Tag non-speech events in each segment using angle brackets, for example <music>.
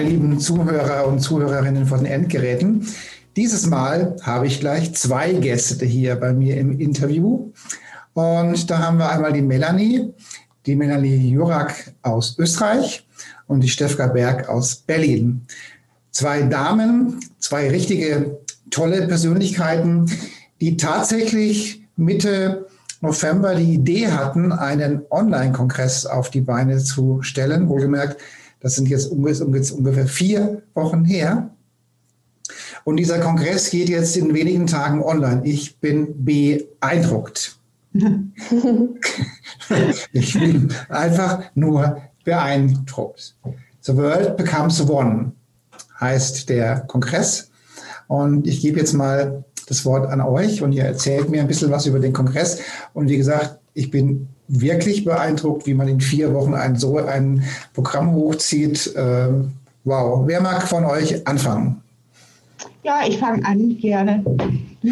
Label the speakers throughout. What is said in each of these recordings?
Speaker 1: Meine lieben Zuhörer und Zuhörerinnen von den Endgeräten. Dieses Mal habe ich gleich zwei Gäste hier bei mir im Interview. Und da haben wir einmal die Melanie, die Melanie Jurak aus Österreich und die Stefka Berg aus Berlin. Zwei Damen, zwei richtige tolle Persönlichkeiten, die tatsächlich Mitte November die Idee hatten, einen Online-Kongress auf die Beine zu stellen. Wohlgemerkt, das sind jetzt ungefähr vier Wochen her. Und dieser Kongress geht jetzt in wenigen Tagen online. Ich bin beeindruckt. <laughs> ich bin einfach nur beeindruckt. The World Becomes One heißt der Kongress. Und ich gebe jetzt mal das Wort an euch und ihr erzählt mir ein bisschen was über den Kongress. Und wie gesagt, ich bin wirklich beeindruckt, wie man in vier Wochen ein, so ein Programm hochzieht. Ähm, wow. Wer mag von euch anfangen?
Speaker 2: Ja, ich fange an, gerne.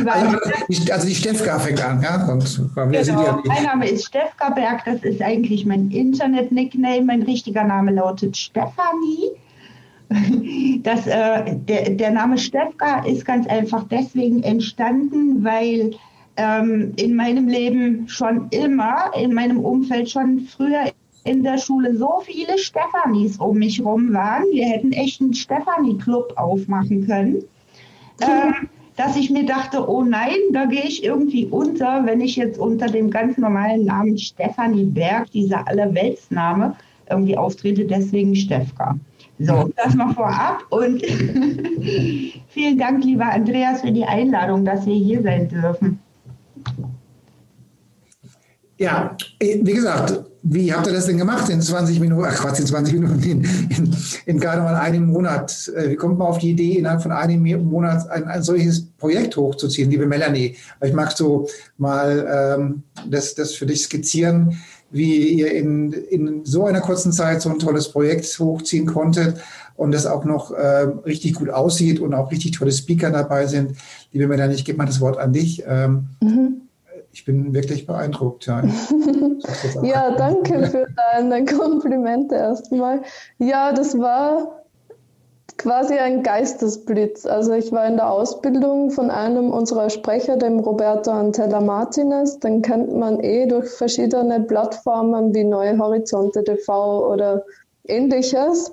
Speaker 1: Also, also, die Stefka fängt an, ja? Und,
Speaker 2: genau. Ja mein Name ist Stefka Berg, das ist eigentlich mein Internet-Nickname. Mein richtiger Name lautet Stefanie. <laughs> Das, äh, der, der Name Stefka ist ganz einfach deswegen entstanden, weil ähm, in meinem Leben schon immer, in meinem Umfeld schon früher in der Schule so viele Stefanis um mich rum waren. Wir hätten echt einen Stefanie-Club aufmachen können. Ähm, dass ich mir dachte, oh nein, da gehe ich irgendwie unter, wenn ich jetzt unter dem ganz normalen Namen Stefanie Berg, dieser Allerweltsname, irgendwie auftrete, deswegen Stefka. So, das mal vorab und <laughs> vielen Dank, lieber Andreas, für die Einladung, dass wir hier sein dürfen.
Speaker 1: Ja, äh, wie gesagt, wie habt ihr das denn gemacht in 20 Minuten? Ach Quatsch, in 20 Minuten, in, in, in gerade mal einem Monat. Äh, wie kommt man auf die Idee, innerhalb von einem Monat ein, ein solches Projekt hochzuziehen, liebe Melanie? Vielleicht magst du mal ähm, das, das für dich skizzieren, wie ihr in, in so einer kurzen Zeit so ein tolles Projekt hochziehen konntet und das auch noch äh, richtig gut aussieht und auch richtig tolle Speaker dabei sind. Liebe Melanie, ich gebe mal das Wort an dich. Ähm, mhm ich bin wirklich beeindruckt. Ja, <laughs>
Speaker 3: ja danke für deine <laughs> Komplimente erstmal. Ja, das war quasi ein Geistesblitz. Also ich war in der Ausbildung von einem unserer Sprecher, dem Roberto Antella Martinez. Den kennt man eh durch verschiedene Plattformen wie Neue Horizonte TV oder ähnliches.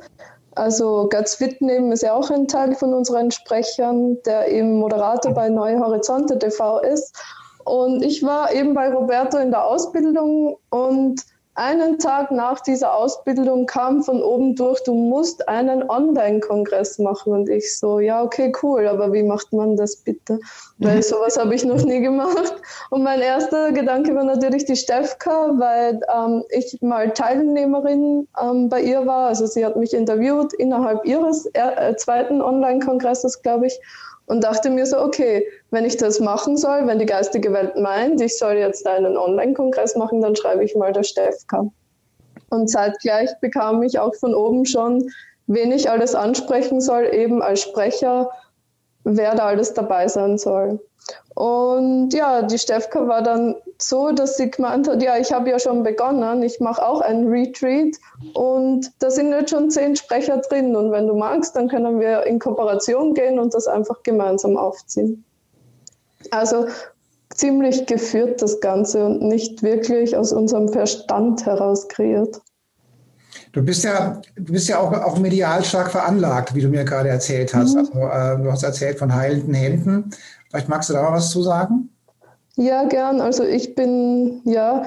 Speaker 3: Also Götz Wittneben ist ja auch ein Teil von unseren Sprechern, der eben Moderator bei Neue Horizonte TV ist. Und ich war eben bei Roberto in der Ausbildung und einen Tag nach dieser Ausbildung kam von oben durch, du musst einen Online-Kongress machen. Und ich so, ja, okay, cool, aber wie macht man das bitte? Weil <laughs> sowas habe ich noch nie gemacht. Und mein erster Gedanke war natürlich die Stefka, weil ähm, ich mal Teilnehmerin ähm, bei ihr war. Also sie hat mich interviewt innerhalb ihres äh, zweiten Online-Kongresses, glaube ich und dachte mir so, okay, wenn ich das machen soll, wenn die geistige Welt meint, ich soll jetzt einen Online-Kongress machen, dann schreibe ich mal der Stefka. Und zeitgleich bekam ich auch von oben schon, wen ich alles ansprechen soll, eben als Sprecher, wer da alles dabei sein soll. Und ja, die Stefka war dann so, dass sie gemeint hat, ja, ich habe ja schon begonnen, ich mache auch ein Retreat und da sind jetzt schon zehn Sprecher drin und wenn du magst, dann können wir in Kooperation gehen und das einfach gemeinsam aufziehen. Also ziemlich geführt das Ganze und nicht wirklich aus unserem Verstand heraus kreiert.
Speaker 1: Du bist ja, du bist ja auch, auch medial stark veranlagt, wie du mir gerade erzählt hast. Mhm. Also, äh, du hast erzählt von heilenden Händen. Vielleicht magst du da was zu sagen?
Speaker 3: Ja, gern. Also ich bin, ja,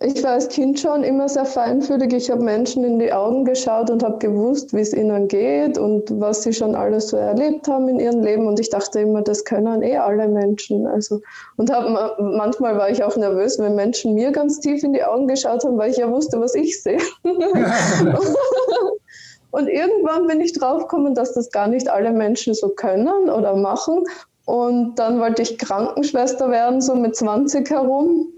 Speaker 3: ich war als Kind schon immer sehr feinfühlig. Ich habe Menschen in die Augen geschaut und habe gewusst, wie es ihnen geht und was sie schon alles so erlebt haben in ihrem Leben. Und ich dachte immer, das können eh alle Menschen. Also, und hab, manchmal war ich auch nervös, wenn Menschen mir ganz tief in die Augen geschaut haben, weil ich ja wusste, was ich sehe. <laughs> Und irgendwann bin ich draufgekommen, dass das gar nicht alle Menschen so können oder machen. Und dann wollte ich Krankenschwester werden, so mit 20 herum.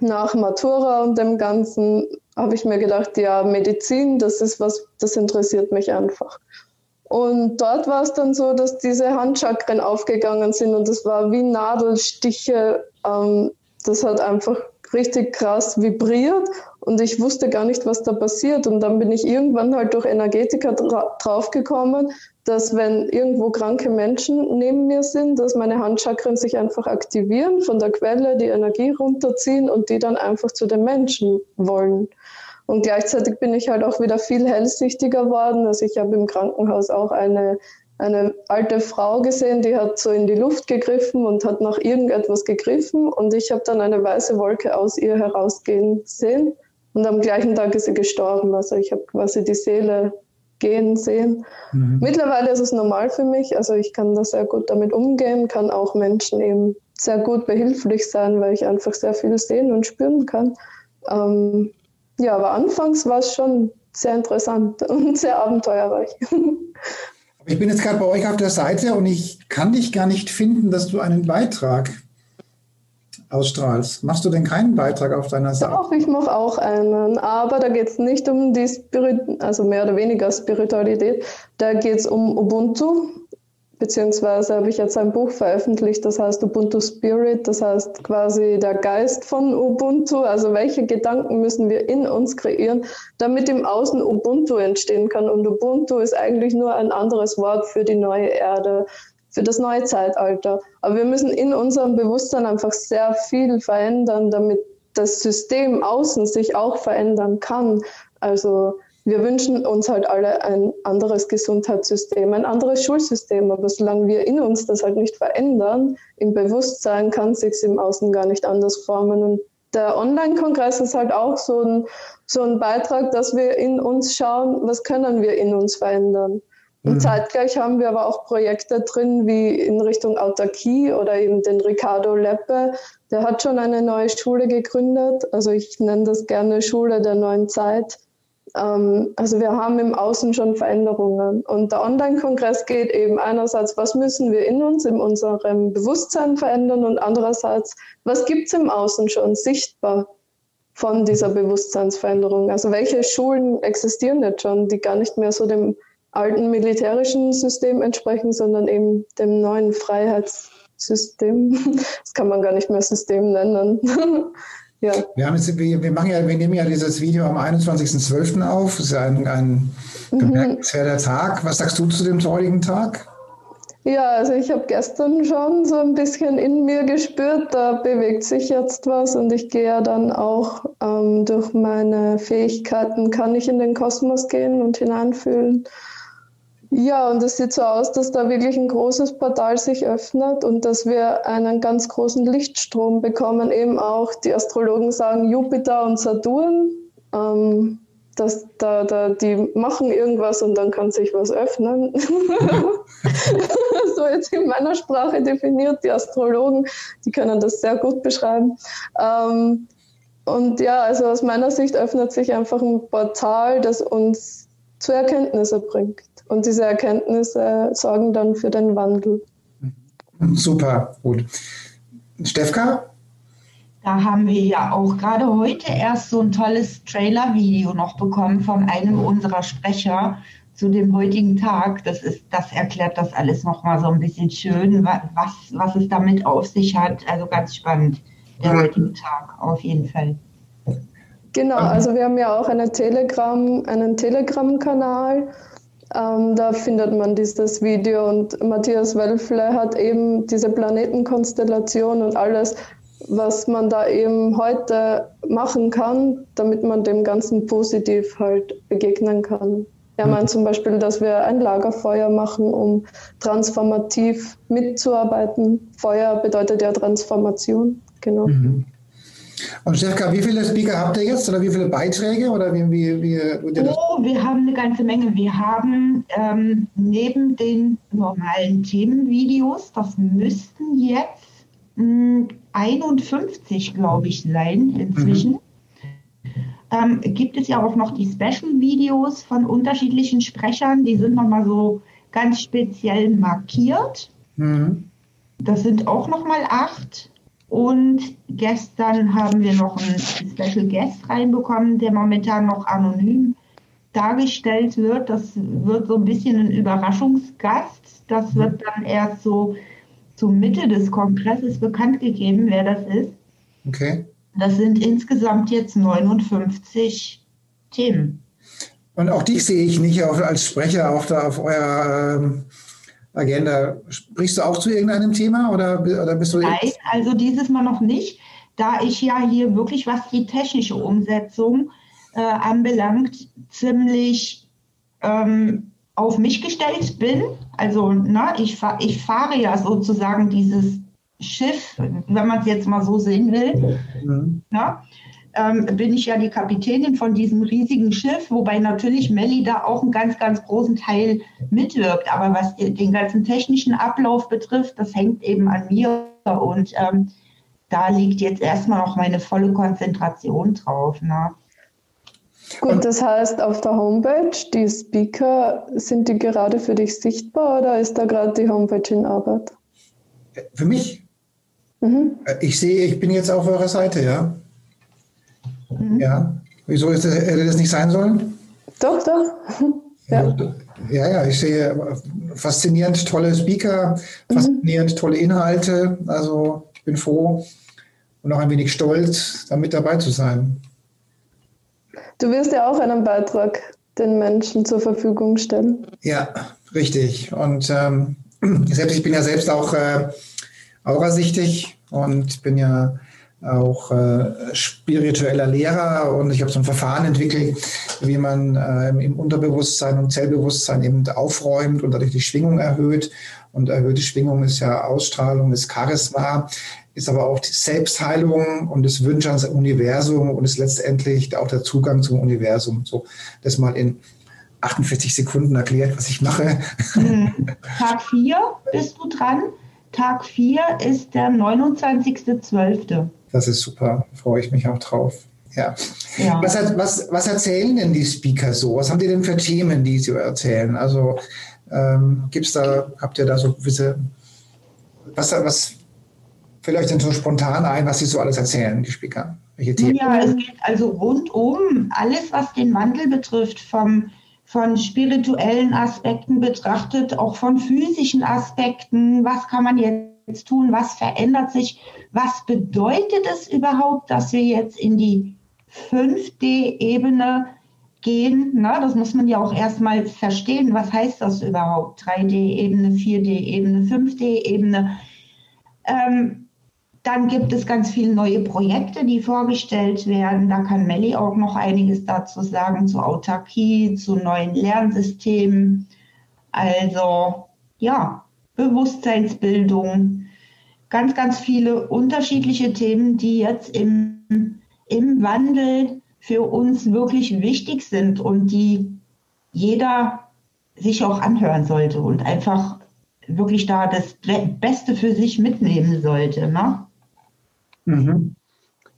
Speaker 3: Nach Matura und dem Ganzen habe ich mir gedacht, ja, Medizin, das ist was, das interessiert mich einfach. Und dort war es dann so, dass diese Handchakren aufgegangen sind und das war wie Nadelstiche. Ähm, das hat einfach richtig krass vibriert und ich wusste gar nicht, was da passiert. Und dann bin ich irgendwann halt durch Energetiker dra draufgekommen, dass wenn irgendwo kranke Menschen neben mir sind, dass meine Handchakren sich einfach aktivieren, von der Quelle die Energie runterziehen und die dann einfach zu den Menschen wollen. Und gleichzeitig bin ich halt auch wieder viel hellsichtiger geworden. Also ich habe im Krankenhaus auch eine, eine alte Frau gesehen, die hat so in die Luft gegriffen und hat nach irgendetwas gegriffen. Und ich habe dann eine weiße Wolke aus ihr herausgehen sehen. Und am gleichen Tag ist sie gestorben. Also ich habe quasi die Seele gehen sehen. Mhm. Mittlerweile ist es normal für mich. Also ich kann da sehr gut damit umgehen, kann auch Menschen eben sehr gut behilflich sein, weil ich einfach sehr viel sehen und spüren kann. Ähm, ja, aber anfangs war es schon sehr interessant <laughs> und sehr abenteuerreich. <laughs>
Speaker 1: Ich bin jetzt gerade bei euch auf der Seite und ich kann dich gar nicht finden, dass du einen Beitrag ausstrahlst. Machst du denn keinen Beitrag auf deiner Seite?
Speaker 3: Doch, ich mache auch einen, aber da geht es nicht um die Spirit, also mehr oder weniger Spiritualität. Da geht es um Ubuntu Beziehungsweise habe ich jetzt ein Buch veröffentlicht, das heißt Ubuntu Spirit, das heißt quasi der Geist von Ubuntu. Also welche Gedanken müssen wir in uns kreieren, damit im Außen Ubuntu entstehen kann. Und Ubuntu ist eigentlich nur ein anderes Wort für die neue Erde, für das neue Zeitalter. Aber wir müssen in unserem Bewusstsein einfach sehr viel verändern, damit das System außen sich auch verändern kann. Also wir wünschen uns halt alle ein anderes Gesundheitssystem, ein anderes Schulsystem. Aber solange wir in uns das halt nicht verändern, im Bewusstsein kann sich im Außen gar nicht anders formen. Und der Online-Kongress ist halt auch so ein, so ein Beitrag, dass wir in uns schauen, was können wir in uns verändern. Und mhm. zeitgleich haben wir aber auch Projekte drin, wie in Richtung Autarkie oder eben den Ricardo Leppe. Der hat schon eine neue Schule gegründet. Also ich nenne das gerne Schule der neuen Zeit ähm, also wir haben im Außen schon Veränderungen. Und der Online-Kongress geht eben einerseits, was müssen wir in uns, in unserem Bewusstsein verändern und andererseits, was gibt es im Außen schon sichtbar von dieser Bewusstseinsveränderung? Also welche Schulen existieren jetzt schon, die gar nicht mehr so dem alten militärischen System entsprechen, sondern eben dem neuen Freiheitssystem. <laughs> Das kann man gar nicht mehr System nennen. <laughs>
Speaker 1: Ja. Wir, haben jetzt, wir, wir, machen ja, wir nehmen ja dieses Video am 21.12. auf. Das ist ja ein, ein mhm. bemerkenswerter mhm. Tag. Was sagst du zu dem heutigen Tag?
Speaker 3: Ja, also ich habe gestern schon so ein bisschen in mir gespürt, da bewegt sich jetzt was und ich gehe ja dann auch ähm, durch meine Fähigkeiten, kann ich in den Kosmos gehen und hineinfühlen. Ja, und es sieht so aus, dass da wirklich ein großes Portal sich öffnet und dass wir einen ganz großen Lichtstrom bekommen. Eben auch die Astrologen sagen Jupiter und Saturn, ähm, dass da, da die machen irgendwas und dann kann sich was öffnen. <laughs> so jetzt in meiner Sprache definiert, die Astrologen, die können das sehr gut beschreiben. Ähm, und ja, also aus meiner Sicht öffnet sich einfach ein Portal, das uns zu Erkenntnisse bringt. Und diese Erkenntnisse sorgen dann für den Wandel.
Speaker 1: Super, gut. Stefka?
Speaker 2: Da haben wir ja auch gerade heute erst so ein tolles Trailer-Video noch bekommen von einem unserer Sprecher zu dem heutigen Tag. Das, ist, das erklärt das alles nochmal so ein bisschen schön, was, was es damit auf sich hat. Also ganz spannend, der heutige Tag auf jeden Fall.
Speaker 3: Genau, also wir haben ja auch eine Telegram, einen Telegram-Kanal ähm, da findet man dieses Video und Matthias Wölfle hat eben diese Planetenkonstellation und alles, was man da eben heute machen kann, damit man dem Ganzen positiv halt begegnen kann. Er mhm. meint zum Beispiel, dass wir ein Lagerfeuer machen, um transformativ mitzuarbeiten. Feuer bedeutet ja Transformation, genau. Mhm.
Speaker 1: Und Stefka, wie viele Speaker habt ihr jetzt oder wie viele Beiträge? Oder wie, wie, wie,
Speaker 2: oh, wir haben eine ganze Menge. Wir haben ähm, neben den normalen Themenvideos, das müssten jetzt mh, hm, 51, glaube ich, sein inzwischen. Mhm. ähm, gibt es ja auch noch die Special-Videos von unterschiedlichen Sprechern. Die sind nochmal so ganz speziell markiert. Mhm. Das sind auch nochmal acht. Und gestern haben wir noch einen Special Guest reinbekommen, der momentan noch anonym dargestellt wird. Das wird so ein bisschen ein Überraschungsgast. Das wird dann erst so zur Mitte des Kongresses bekannt gegeben, wer das ist.
Speaker 1: Okay.
Speaker 2: Das sind insgesamt jetzt 59 Themen.
Speaker 1: Und auch dich sehe ich nicht als Sprecher auch da auf eurer ähm, Agenda. Sprichst du auch zu irgendeinem Thema oder, oder bist du?
Speaker 2: Nein, also dieses Mal noch nicht, da ich ja hier wirklich, was die technische Umsetzung äh, anbelangt, ziemlich ähm, auf mich gestellt bin. Also na, ich, ich fahre ja sozusagen dieses Schiff, wenn man es jetzt mal so sehen will. Mhm. Na, ähm, bin ich ja die Kapitänin von diesem riesigen Schiff, wobei natürlich Melli da auch einen ganz, ganz großen Teil mitwirkt. Aber was den ganzen technischen Ablauf betrifft, das hängt eben an mir. Und ähm, da liegt jetzt erstmal noch meine volle Konzentration drauf. Ne?
Speaker 3: Gut, das heißt, auf der Homepage, die Speaker, sind die gerade für dich sichtbar oder ist da gerade die Homepage in Arbeit?
Speaker 1: Für mich? Mhm. Ich sehe, ich bin jetzt auf eurer Seite, ja. Mhm. Ja. Wieso ist das, hätte das nicht sein sollen?
Speaker 3: Doch, doch. <laughs>
Speaker 1: Ja. ja, ja, ich sehe faszinierend tolle Speaker, mhm. faszinierend mhm. tolle Inhalte. Also ich bin froh und auch ein wenig stolz, da mit dabei zu sein.
Speaker 3: Du wirst ja auch einen Beitrag den Menschen zur Verfügung stellen.
Speaker 1: Ja, richtig. Und ähm, <clears throat> selbst ich bin ja selbst auch äh, aurasichtig und bin ja auch äh, spiritueller Lehrer und ich habe so ein Verfahren entwickelt, wie man äh, im Unterbewusstsein und Zellbewusstsein eben aufräumt und dadurch die Schwingung erhöht. Und erhöhte Schwingung ist ja Ausstrahlung, ist Charisma, ist aber auch die Selbstheilung und das Wünschen ans Universum und ist letztendlich auch der Zugang zum Universum. So, das mal in 48 Sekunden erklärt, was ich mache.
Speaker 2: Hm. <laughs> Tag 4 bist du dran. Tag 4 ist der 29.12.
Speaker 1: Das ist super, freue ich mich auch drauf. Ja. ja. Was, was, was, erzählen denn die Speaker so? Was haben die denn für Themen, die sie erzählen? Also ähm, gibt's da, habt ihr da so gewisse, was, was fällt euch denn so spontan ein, was sie so alles erzählen, die Speaker?
Speaker 2: Welche Themen? Ja, es geht also rundum alles, was den Wandel betrifft, vom von spirituellen Aspekten betrachtet, auch von physischen Aspekten. Was kann man jetzt tun? Was verändert sich? Was bedeutet es überhaupt, dass wir jetzt in die 5D-Ebene gehen? Na, das muss man ja auch erstmal verstehen. Was heißt das überhaupt? 3D-Ebene, 4D-Ebene, 5D-Ebene. Ähm, dann gibt es ganz viele neue Projekte, die vorgestellt werden. Da kann Melli auch noch einiges dazu sagen, zu Autarkie, zu neuen Lernsystemen. Also ja, Bewusstseinsbildung, ganz, ganz viele unterschiedliche Themen, die jetzt im, im Wandel für uns wirklich wichtig sind und die jeder sich auch anhören sollte und einfach wirklich da das Beste für sich mitnehmen sollte. Ne?
Speaker 1: Mhm.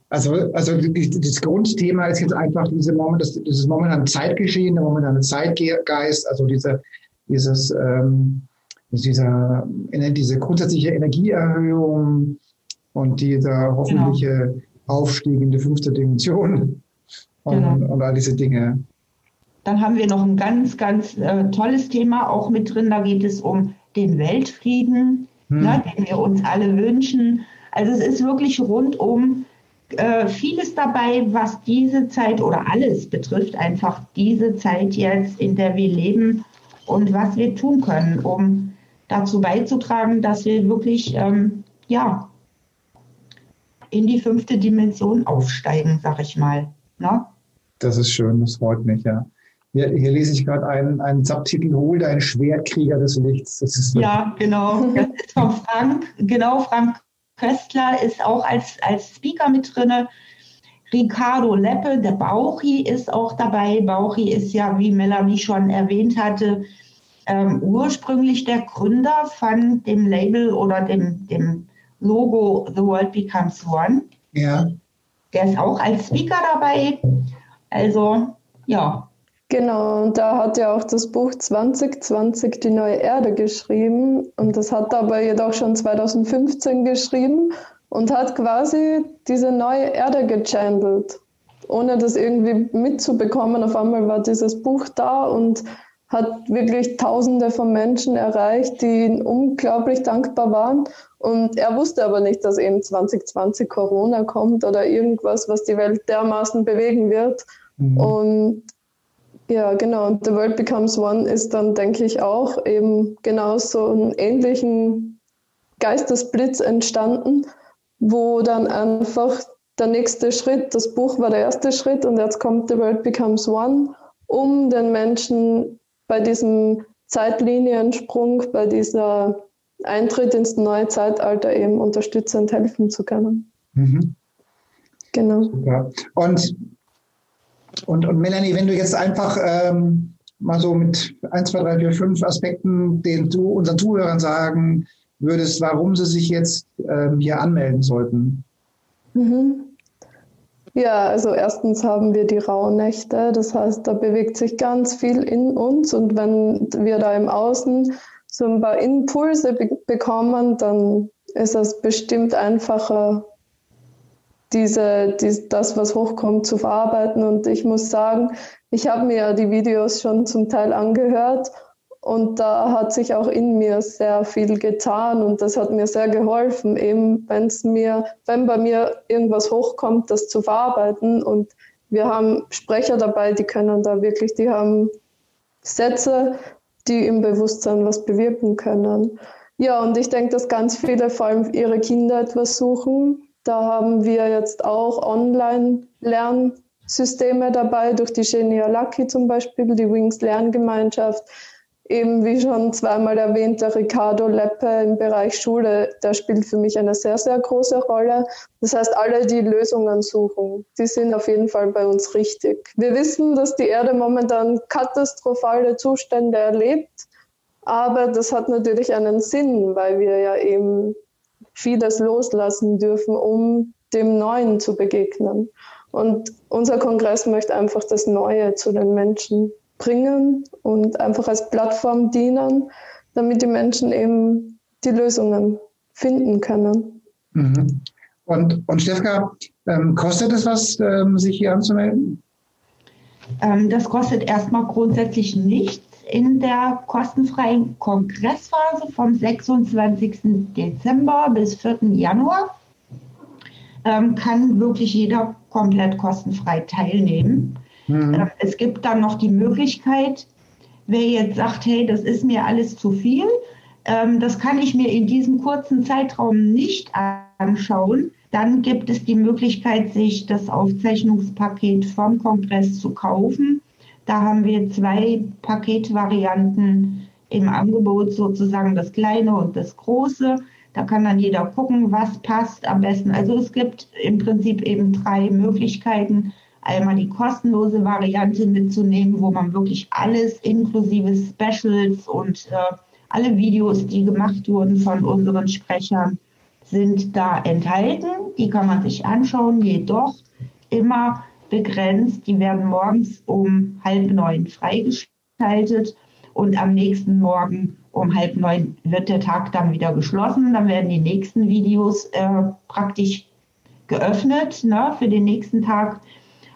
Speaker 1: Also, also das Grundthema ist jetzt einfach diese Moment, das, dieses momentane Zeitgeschehen, der momentane Zeitgeist, also diese, dieses, ähm, dieser, diese grundsätzliche Energieerhöhung und dieser hoffentliche genau. Aufstieg in die fünfte Dimension und, genau. und all diese Dinge.
Speaker 2: Dann haben wir noch ein ganz, ganz äh, tolles Thema auch mit drin. Da geht es um den Weltfrieden, hm. ne, den wir uns alle wünschen. Also es ist wirklich rundum äh, vieles dabei, was diese Zeit oder alles betrifft, einfach diese Zeit jetzt, in der wir leben und was wir tun können, um dazu beizutragen, dass wir wirklich ähm, ja, in die fünfte Dimension aufsteigen, sag ich mal. Ne?
Speaker 1: Das ist schön, das freut mich, ja. Hier, hier lese ich gerade einen, einen Subtitel, Hol dein Schwertkrieger des Lichts.
Speaker 2: ja, genau. Das ist von Frank, genau, Frank Köstler ist auch als, als Speaker mit drin. Ricardo Leppe, der Bauchi ist auch dabei. Bauchi ist ja, wie Melanie schon erwähnt hatte, ähm, ursprünglich der Gründer von dem Label oder dem, dem Logo The World Becomes One.
Speaker 1: Ja.
Speaker 2: Der ist auch als Speaker dabei. Also ja.
Speaker 3: Genau, und da hat ja auch das Buch 2020 die neue Erde geschrieben und das hat er aber jedoch schon 2015 geschrieben und hat quasi diese neue Erde gechandelt, ohne das irgendwie mitzubekommen. Auf einmal war dieses Buch da und hat wirklich Tausende von Menschen erreicht, die ihm unglaublich dankbar waren. Und er wusste aber nicht, dass eben 2020 Corona kommt oder irgendwas, was die Welt dermaßen bewegen wird. Mhm. Und ja, genau. Und The World Becomes One ist dann, denke ich, auch eben genau so einen ähnlichen Geistesblitz entstanden, wo dann einfach der nächste Schritt, das Buch war der erste Schritt und jetzt kommt The World Becomes One, um den Menschen bei diesem Zeitliniensprung, bei dieser Eintritt ins neue Zeitalter eben unterstützend helfen zu können. Mhm.
Speaker 1: Genau. Super. Und, und, und Melanie, wenn du jetzt einfach ähm, mal so mit 1, 2, 3, 4, 5 Aspekten den du unseren Zuhörern sagen würdest, warum sie sich jetzt ähm, hier anmelden sollten.
Speaker 3: Mhm. Ja, also erstens haben wir die Rauhnächte, das heißt, da bewegt sich ganz viel in uns und wenn wir da im Außen so ein paar Impulse be bekommen, dann ist es bestimmt einfacher, diese, die, das, was hochkommt, zu verarbeiten. Und ich muss sagen, ich habe mir die Videos schon zum Teil angehört und da hat sich auch in mir sehr viel getan und das hat mir sehr geholfen, eben wenn es mir, wenn bei mir irgendwas hochkommt, das zu verarbeiten. Und wir haben Sprecher dabei, die können da wirklich, die haben Sätze, die im Bewusstsein was bewirken können. Ja, und ich denke, dass ganz viele vor allem ihre Kinder etwas suchen. Da haben wir jetzt auch Online-Lernsysteme dabei, durch die Genia Lucky zum Beispiel, die Wings Lerngemeinschaft eben wie schon zweimal erwähnt, der Ricardo Leppe im Bereich Schule, der spielt für mich eine sehr, sehr große Rolle. Das heißt, alle, die Lösungen suchen, die sind auf jeden Fall bei uns richtig. Wir wissen, dass die Erde momentan katastrophale Zustände erlebt, aber das hat natürlich einen Sinn, weil wir ja eben vieles loslassen dürfen, um dem Neuen zu begegnen. Und unser Kongress möchte einfach das Neue zu den Menschen bringen und einfach als Plattform dienen, damit die Menschen eben die Lösungen finden können.
Speaker 1: Mhm. Und, und Stefka, ähm, kostet es was, ähm, sich hier anzumelden?
Speaker 2: Ähm, das kostet erstmal grundsätzlich nichts. In der kostenfreien Kongressphase vom 26. Dezember bis 4. Januar ähm, kann wirklich jeder komplett kostenfrei teilnehmen. Mhm. Ähm, es gibt dann noch die Möglichkeit, wer jetzt sagt, hey, das ist mir alles zu viel, ähm, das kann ich mir in diesem kurzen Zeitraum nicht anschauen, dann gibt es die Möglichkeit, sich das Aufzeichnungspaket vom Kongress zu kaufen. Da haben wir zwei Paketvarianten im Angebot, sozusagen das kleine und das große. Da kann dann jeder gucken, was passt am besten. Also es gibt im Prinzip eben drei Möglichkeiten, einmal die kostenlose Variante mitzunehmen, wo man wirklich alles inklusive Specials und äh, alle Videos, die gemacht wurden von unseren Sprechern, sind da enthalten. Die kann man sich anschauen, jedoch immer begrenzt. Die werden morgens um halb neun freigeschaltet und am nächsten Morgen um halb neun wird der Tag dann wieder geschlossen. Dann werden die nächsten Videos äh, praktisch geöffnet ne, für den nächsten Tag.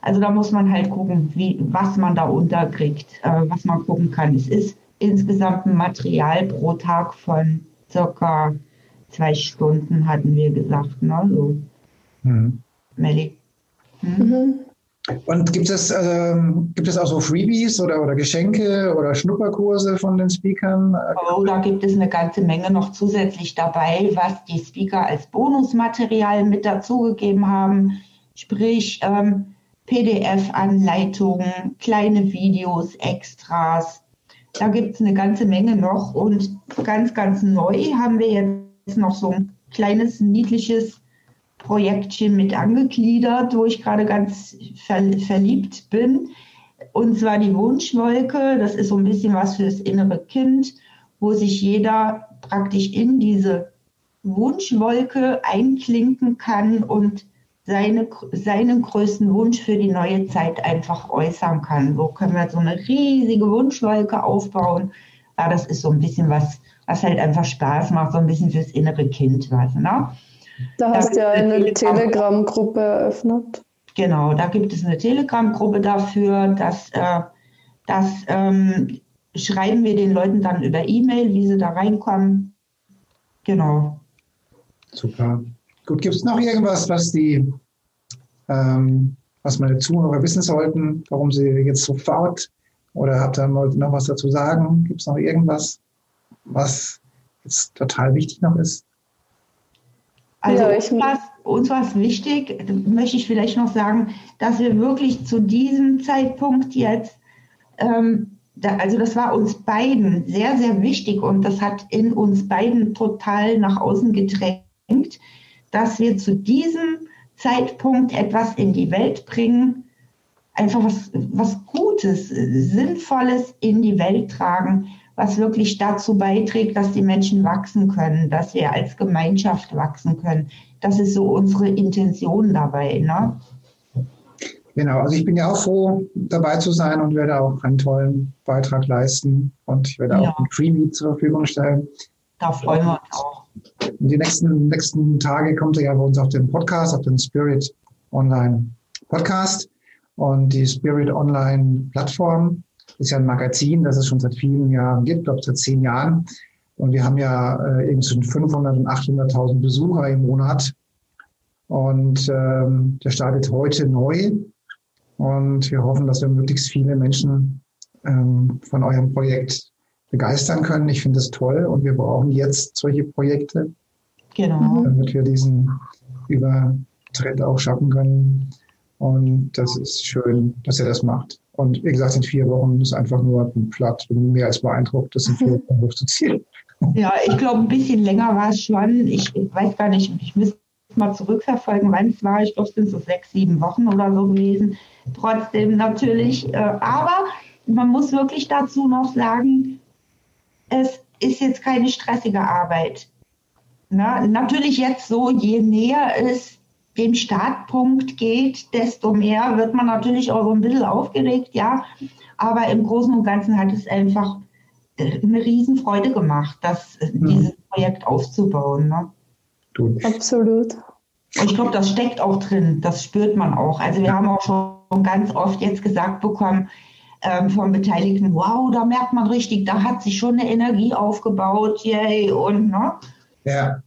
Speaker 2: Also da muss man halt gucken, wie, was man da unterkriegt, äh, was man gucken kann. Es ist insgesamt ein Material pro Tag von circa zwei Stunden, hatten wir gesagt. Ne? So. Mhm. Melli.
Speaker 1: Hm? Mhm. Und gibt es, ähm, gibt es auch so Freebies oder, oder Geschenke oder Schnupperkurse von den Speakern?
Speaker 2: Oh, da gibt es eine ganze Menge noch zusätzlich dabei, was die Speaker als Bonusmaterial mit dazugegeben haben. Sprich, ähm, PDF-Anleitungen, kleine Videos, Extras. Da gibt es eine ganze Menge noch. Und ganz, ganz neu haben wir jetzt noch so ein kleines, niedliches Projektchen mit angegliedert, wo ich gerade ganz ver verliebt bin. Und zwar die Wunschwolke. Das ist so ein bisschen was fürs innere Kind, wo sich jeder praktisch in diese Wunschwolke einklinken kann und seine, seinen größten Wunsch für die neue Zeit einfach äußern kann. So können wir so eine riesige Wunschwolke aufbauen. Ja, das ist so ein bisschen was, was halt einfach Spaß macht, so ein bisschen fürs innere Kind was. Ne?
Speaker 3: Da hast du ja eine Telegram-Gruppe eröffnet.
Speaker 2: Genau, da gibt es eine Telegram-Gruppe dafür, dass, äh, das ähm, schreiben wir den Leuten dann über E-Mail, wie sie da reinkommen. Genau.
Speaker 1: Super. Gut, gibt es noch irgendwas, was die, ähm, was meine Zuhörer wissen sollten, warum sie jetzt sofort oder habt ihr noch was dazu sagen? Gibt es noch irgendwas, was jetzt total wichtig noch ist?
Speaker 2: Also ja, uns, war uns war es wichtig, möchte ich vielleicht noch sagen, dass wir wirklich zu diesem Zeitpunkt jetzt, ähm, da, also das war uns beiden sehr, sehr wichtig und das hat in uns beiden total nach außen gedrängt, dass wir zu diesem Zeitpunkt etwas in die Welt bringen, einfach was, was Gutes, Sinnvolles in die Welt tragen, was wirklich dazu beiträgt, dass die Menschen wachsen können, dass wir als Gemeinschaft wachsen können. Das ist so unsere Intention dabei. Ne?
Speaker 1: Genau, also ich bin ja auch froh, dabei zu sein und werde auch einen tollen Beitrag leisten und ich werde ja. auch ein Freebie zur Verfügung stellen.
Speaker 2: Da freuen wir uns auch.
Speaker 1: In die nächsten, nächsten Tage kommt er ja bei uns auf den Podcast, auf den Spirit Online Podcast. Und die Spirit Online Plattform ist ja ein Magazin, das es schon seit vielen Jahren gibt, glaube seit zehn Jahren. Und wir haben ja äh, eben zwischen 500 und 800.000 Besucher im Monat. Und ähm, der startet heute neu. Und wir hoffen, dass wir möglichst viele Menschen ähm, von eurem Projekt begeistern können. Ich finde es toll und wir brauchen jetzt solche Projekte, genau. damit wir diesen Übertritt auch schaffen können. Und das ist schön, dass er das macht. Und wie gesagt, in vier Wochen ist einfach nur platt. Bin mehr als beeindruckt, das in vier Wochen hochzuziehen.
Speaker 2: Ja, ich glaube, ein bisschen länger war es schon. Ich, weiß gar nicht, ich müsste mal zurückverfolgen, wann es war. Ich glaube, es sind so sechs, sieben Wochen oder so gewesen. Trotzdem natürlich. Äh, aber man muss wirklich dazu noch sagen, es ist jetzt keine stressige Arbeit. Na, natürlich jetzt so, je näher es dem Startpunkt geht, desto mehr wird man natürlich auch so ein bisschen aufgeregt, ja. Aber im Großen und Ganzen hat es einfach eine Riesenfreude gemacht, das, mhm. dieses Projekt aufzubauen. Ne?
Speaker 3: Absolut.
Speaker 2: Und ich glaube, das steckt auch drin, das spürt man auch. Also wir haben auch schon ganz oft jetzt gesagt bekommen ähm, von Beteiligten, wow, da merkt man richtig, da hat sich schon eine Energie aufgebaut, yay, und ne?
Speaker 1: Ja,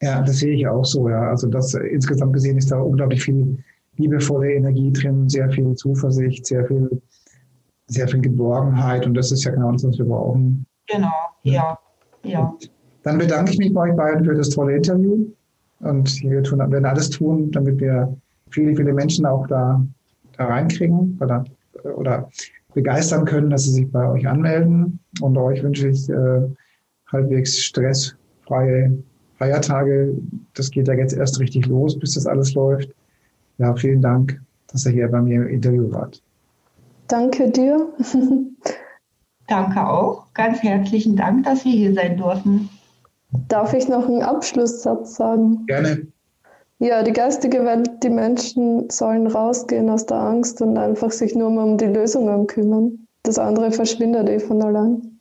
Speaker 1: ja, das sehe ich auch so, ja. Also das äh, insgesamt gesehen ist da unglaublich viel liebevolle Energie drin, sehr viel Zuversicht, sehr viel, sehr viel Geborgenheit und das ist ja genau das, was wir brauchen.
Speaker 2: Genau, ja, ja.
Speaker 1: dann bedanke ich mich bei euch beiden für das tolle Interview und wir tun, werden alles tun, damit wir viele, viele Menschen auch da, da reinkriegen oder, oder begeistern können, dass sie sich bei euch anmelden. Und euch wünsche ich äh, halbwegs stressfreie Feiertage. Das geht ja jetzt erst richtig los, bis das alles läuft. Ja, vielen Dank, dass ihr hier bei mir im Interview wart.
Speaker 3: Danke dir. <laughs>
Speaker 2: Danke auch. Ganz herzlichen Dank, dass wir hier sein durften.
Speaker 3: Darf ich noch einen Abschlusssatz sagen?
Speaker 1: Gerne.
Speaker 3: Ja, die geistige Welt, die Menschen sollen rausgehen aus der Angst und einfach sich nur mal um die Lösungen kümmern. Das andere verschwindet eh von allein.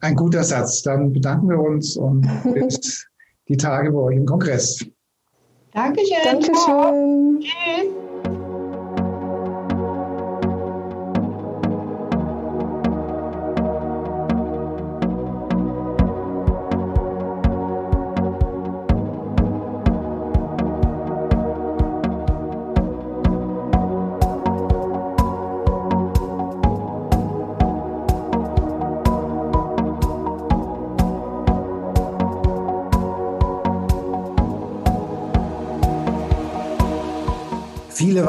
Speaker 1: Ein guter Satz. Dann bedanken wir uns und <laughs> bis die Tage bei euch im Kongress.
Speaker 2: Dankeschön.
Speaker 3: Dankeschön. Tschüss.